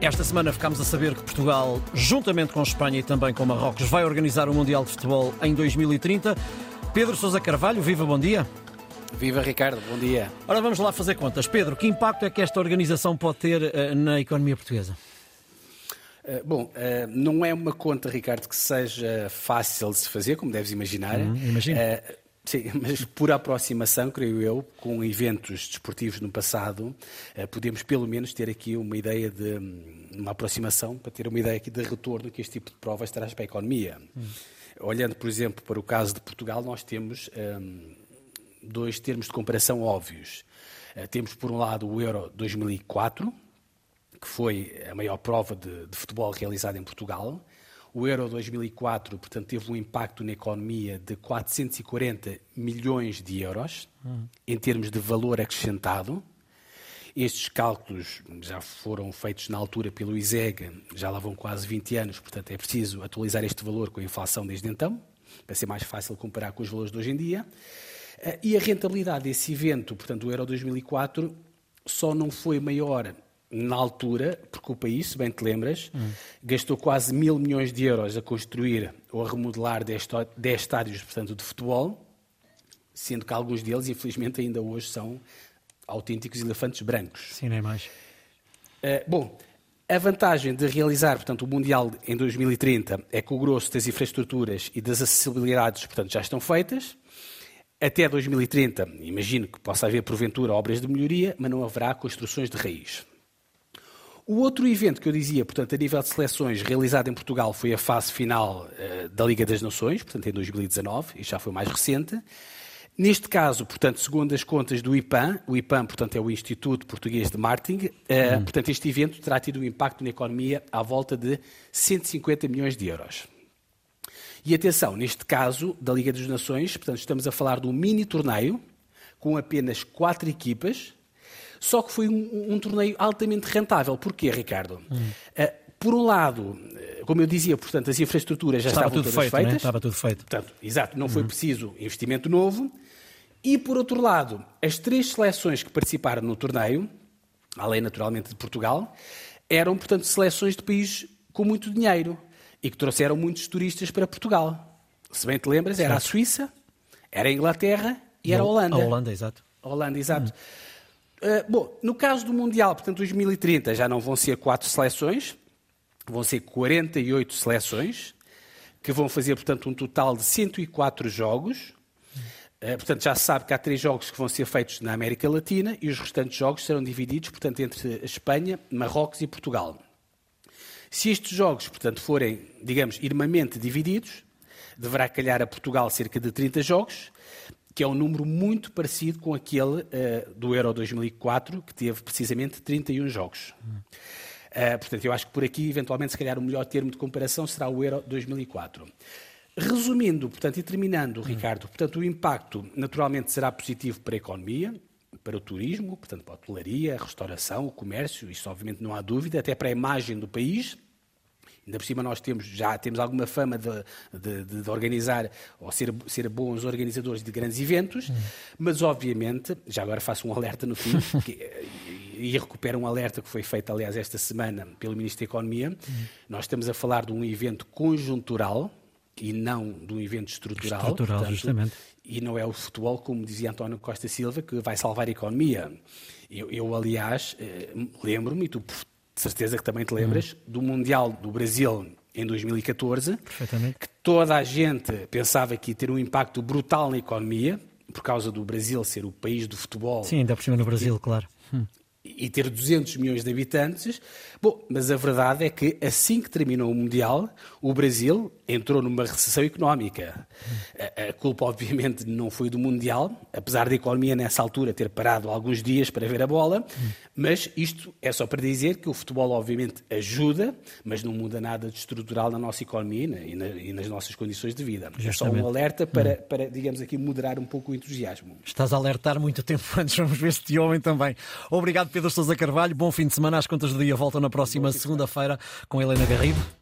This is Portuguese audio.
Esta semana ficámos a saber que Portugal, juntamente com Espanha e também com Marrocos, vai organizar o Mundial de Futebol em 2030. Pedro Sousa Carvalho, viva, bom dia. Viva Ricardo, bom dia. Ora, vamos lá fazer contas. Pedro, que impacto é que esta organização pode ter uh, na economia portuguesa? Uh, bom, uh, não é uma conta, Ricardo, que seja fácil de se fazer, como deves imaginar. Hum, imagino. Sim, mas por aproximação, creio eu, com eventos desportivos no passado, eh, podemos pelo menos ter aqui uma ideia de hum, uma aproximação para ter uma ideia aqui de retorno que este tipo de provas traz para a economia. Hum. Olhando, por exemplo, para o caso de Portugal, nós temos hum, dois termos de comparação óbvios. Uh, temos, por um lado, o Euro 2004, que foi a maior prova de, de futebol realizada em Portugal, o Euro 2004, portanto, teve um impacto na economia de 440 milhões de euros, em termos de valor acrescentado. Estes cálculos já foram feitos na altura pelo ISEG, já lá vão quase 20 anos, portanto é preciso atualizar este valor com a inflação desde então, para ser mais fácil comparar com os valores de hoje em dia. Eh, e a rentabilidade desse evento, portanto, o Euro 2004, só não foi maior na altura, porque o país, se bem te lembras, hum. gastou quase mil milhões de euros a construir ou a remodelar 10 estádios portanto, de futebol, sendo que alguns deles, infelizmente, ainda hoje são autênticos elefantes brancos. Sim, nem mais. Uh, bom, a vantagem de realizar portanto, o Mundial em 2030 é que o grosso das infraestruturas e das acessibilidades portanto, já estão feitas. Até 2030, imagino que possa haver, porventura, obras de melhoria, mas não haverá construções de raiz. O outro evento que eu dizia, portanto, a nível de seleções, realizado em Portugal, foi a fase final uh, da Liga das Nações, portanto, em 2019, e já foi mais recente. Neste caso, portanto, segundo as contas do IPAM, o IPAM, portanto, é o Instituto Português de Marketing, uh, hum. portanto, este evento terá tido um impacto na economia à volta de 150 milhões de euros. E atenção, neste caso da Liga das Nações, portanto, estamos a falar de um mini torneio com apenas quatro equipas, só que foi um, um torneio altamente rentável. Porquê, Ricardo? Hum. Uh, por um lado, eh, como eu dizia, portanto, as infraestruturas já Estava estavam tudo todas feito, feitas. Né? Estava tudo feito. Portanto, exato, não uhum. foi preciso investimento novo. E, por outro lado, as três seleções que participaram no torneio, além naturalmente de Portugal, eram, portanto, seleções de países com muito dinheiro e que trouxeram muitos turistas para Portugal. Se bem te lembras, era a Suíça, era a Inglaterra e, era a Holanda. A Holanda, exato. A Holanda, exato. Uhum. Uh, bom, no caso do Mundial, portanto, 2030 já não vão ser quatro seleções, vão ser 48 seleções, que vão fazer, portanto, um total de 104 jogos. Uh, portanto, já se sabe que há três jogos que vão ser feitos na América Latina e os restantes jogos serão divididos, portanto, entre Espanha, Marrocos e Portugal. Se estes jogos, portanto, forem, digamos, irmamente divididos, deverá calhar a Portugal cerca de 30 jogos que é um número muito parecido com aquele uh, do Euro 2004, que teve precisamente 31 jogos. Uh, portanto, eu acho que por aqui, eventualmente, se calhar o melhor termo de comparação será o Euro 2004. Resumindo, portanto, e terminando, Ricardo, portanto, o impacto naturalmente será positivo para a economia, para o turismo, portanto, para a hotelaria, a restauração, o comércio, isso obviamente não há dúvida, até para a imagem do país, Ainda por cima nós temos, já temos alguma fama de, de, de organizar ou ser, ser bons organizadores de grandes eventos, mas obviamente, já agora faço um alerta no fim, que, e recupero um alerta que foi feito, aliás, esta semana pelo Ministro da Economia. Nós estamos a falar de um evento conjuntural e não de um evento estrutural. Estrutural, portanto, justamente. E não é o futebol, como dizia António Costa Silva, que vai salvar a economia. Eu, eu aliás, eh, lembro-me, e tu de certeza que também te lembras, uhum. do Mundial do Brasil em 2014, que toda a gente pensava que ia ter um impacto brutal na economia, por causa do Brasil ser o país do futebol. Sim, ainda por cima no Brasil, e, claro. E ter 200 milhões de habitantes. Bom, mas a verdade é que assim que terminou o Mundial, o Brasil entrou numa recessão económica. A, a culpa, obviamente, não foi do Mundial, apesar da economia nessa altura ter parado alguns dias para ver a bola, mas isto é só para dizer que o futebol, obviamente, ajuda, mas não muda nada de estrutural na nossa economia e, na, e nas nossas condições de vida. Justamente. É só um alerta para, hum. para, digamos aqui, moderar um pouco o entusiasmo. Estás a alertar muito tempo antes, vamos ver se te ouvem também. Obrigado, Pedro Sousa Carvalho. Bom fim de semana. As contas do dia voltam na próxima segunda-feira com Helena Garrido.